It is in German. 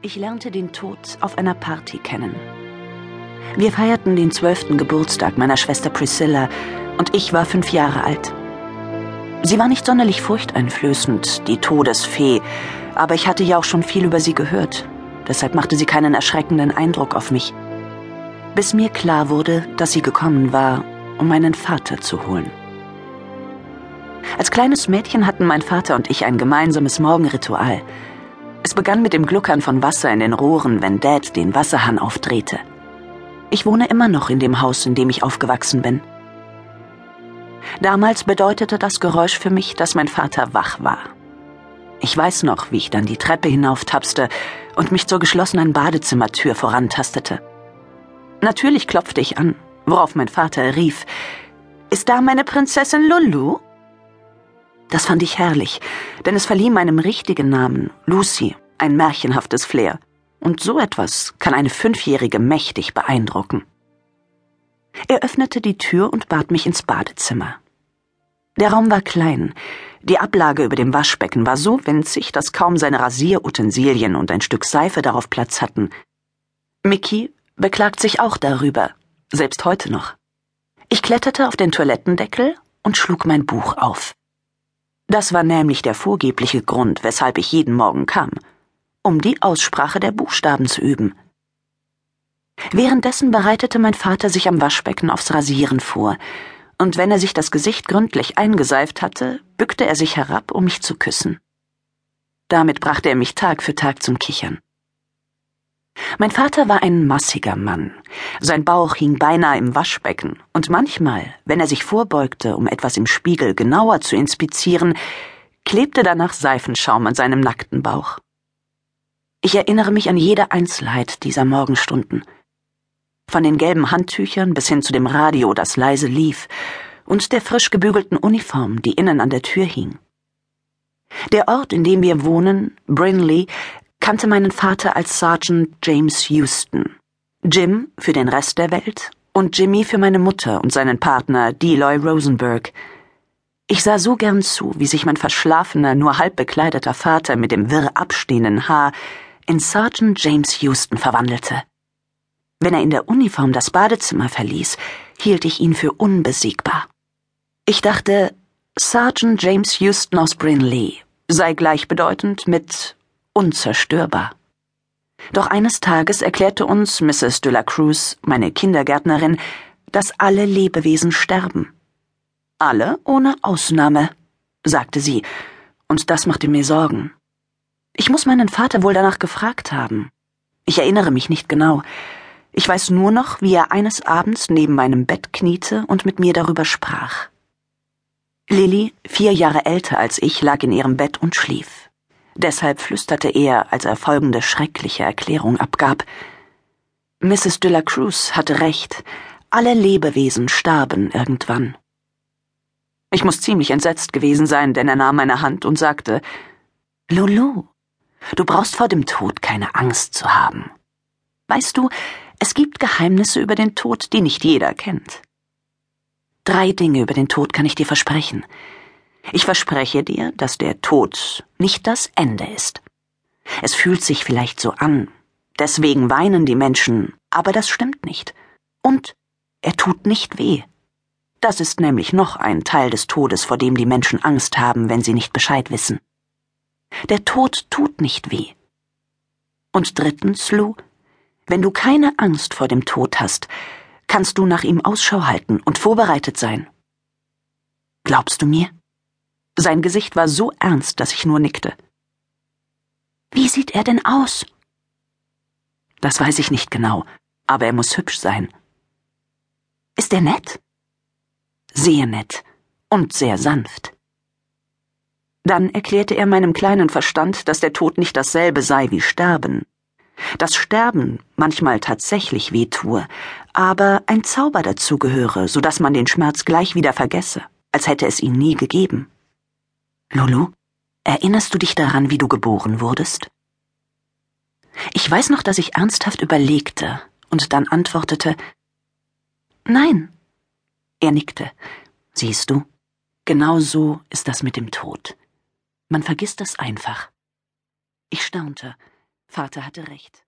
Ich lernte den Tod auf einer Party kennen. Wir feierten den zwölften Geburtstag meiner Schwester Priscilla und ich war fünf Jahre alt. Sie war nicht sonderlich furchteinflößend, die Todesfee, aber ich hatte ja auch schon viel über sie gehört. Deshalb machte sie keinen erschreckenden Eindruck auf mich. Bis mir klar wurde, dass sie gekommen war, um meinen Vater zu holen. Als kleines Mädchen hatten mein Vater und ich ein gemeinsames Morgenritual – es begann mit dem Gluckern von Wasser in den Rohren, wenn Dad den Wasserhahn aufdrehte. Ich wohne immer noch in dem Haus, in dem ich aufgewachsen bin. Damals bedeutete das Geräusch für mich, dass mein Vater wach war. Ich weiß noch, wie ich dann die Treppe hinauftapste und mich zur geschlossenen Badezimmertür vorantastete. Natürlich klopfte ich an, worauf mein Vater rief, Ist da meine Prinzessin Lulu? Das fand ich herrlich, denn es verlieh meinem richtigen Namen, Lucy, ein märchenhaftes Flair. Und so etwas kann eine Fünfjährige mächtig beeindrucken. Er öffnete die Tür und bat mich ins Badezimmer. Der Raum war klein, die Ablage über dem Waschbecken war so winzig, dass kaum seine Rasierutensilien und ein Stück Seife darauf Platz hatten. Mickey beklagt sich auch darüber, selbst heute noch. Ich kletterte auf den Toilettendeckel und schlug mein Buch auf. Das war nämlich der vorgebliche Grund, weshalb ich jeden Morgen kam, um die Aussprache der Buchstaben zu üben. Währenddessen bereitete mein Vater sich am Waschbecken aufs Rasieren vor, und wenn er sich das Gesicht gründlich eingeseift hatte, bückte er sich herab, um mich zu küssen. Damit brachte er mich Tag für Tag zum Kichern. Mein Vater war ein massiger Mann. Sein Bauch hing beinahe im Waschbecken, und manchmal, wenn er sich vorbeugte, um etwas im Spiegel genauer zu inspizieren, klebte danach Seifenschaum an seinem nackten Bauch. Ich erinnere mich an jede Einzelheit dieser Morgenstunden. Von den gelben Handtüchern bis hin zu dem Radio, das leise lief, und der frisch gebügelten Uniform, die innen an der Tür hing. Der Ort, in dem wir wohnen, Brinley, kannte meinen Vater als Sergeant James Houston, Jim für den Rest der Welt und Jimmy für meine Mutter und seinen Partner Deloy Rosenberg. Ich sah so gern zu, wie sich mein verschlafener, nur halb bekleideter Vater mit dem wirr abstehenden Haar in Sergeant James Houston verwandelte. Wenn er in der Uniform das Badezimmer verließ, hielt ich ihn für unbesiegbar. Ich dachte, Sergeant James Houston aus Brinley sei gleichbedeutend mit unzerstörbar. Doch eines Tages erklärte uns Mrs. de la Cruz, meine Kindergärtnerin, dass alle Lebewesen sterben. Alle ohne Ausnahme, sagte sie, und das machte mir Sorgen. Ich muss meinen Vater wohl danach gefragt haben. Ich erinnere mich nicht genau. Ich weiß nur noch, wie er eines Abends neben meinem Bett kniete und mit mir darüber sprach. Lilly, vier Jahre älter als ich, lag in ihrem Bett und schlief. Deshalb flüsterte er, als er folgende schreckliche Erklärung abgab. Mrs. de la Cruz hatte recht. Alle Lebewesen starben irgendwann. Ich muss ziemlich entsetzt gewesen sein, denn er nahm meine Hand und sagte, Lulu, du brauchst vor dem Tod keine Angst zu haben. Weißt du, es gibt Geheimnisse über den Tod, die nicht jeder kennt. Drei Dinge über den Tod kann ich dir versprechen. Ich verspreche dir, dass der Tod nicht das Ende ist. Es fühlt sich vielleicht so an, deswegen weinen die Menschen, aber das stimmt nicht. Und er tut nicht weh. Das ist nämlich noch ein Teil des Todes, vor dem die Menschen Angst haben, wenn sie nicht Bescheid wissen. Der Tod tut nicht weh. Und drittens, Lou, wenn du keine Angst vor dem Tod hast, kannst du nach ihm Ausschau halten und vorbereitet sein. Glaubst du mir? Sein Gesicht war so ernst, dass ich nur nickte. Wie sieht er denn aus? Das weiß ich nicht genau, aber er muss hübsch sein. Ist er nett? Sehr nett und sehr sanft. Dann erklärte er meinem kleinen Verstand, dass der Tod nicht dasselbe sei wie Sterben. Dass Sterben manchmal tatsächlich weh tue, aber ein Zauber dazugehöre, so dass man den Schmerz gleich wieder vergesse, als hätte es ihn nie gegeben. Lulu, erinnerst du dich daran, wie du geboren wurdest? Ich weiß noch, dass ich ernsthaft überlegte und dann antwortete Nein. Er nickte. Siehst du, genau so ist das mit dem Tod. Man vergisst es einfach. Ich staunte. Vater hatte recht.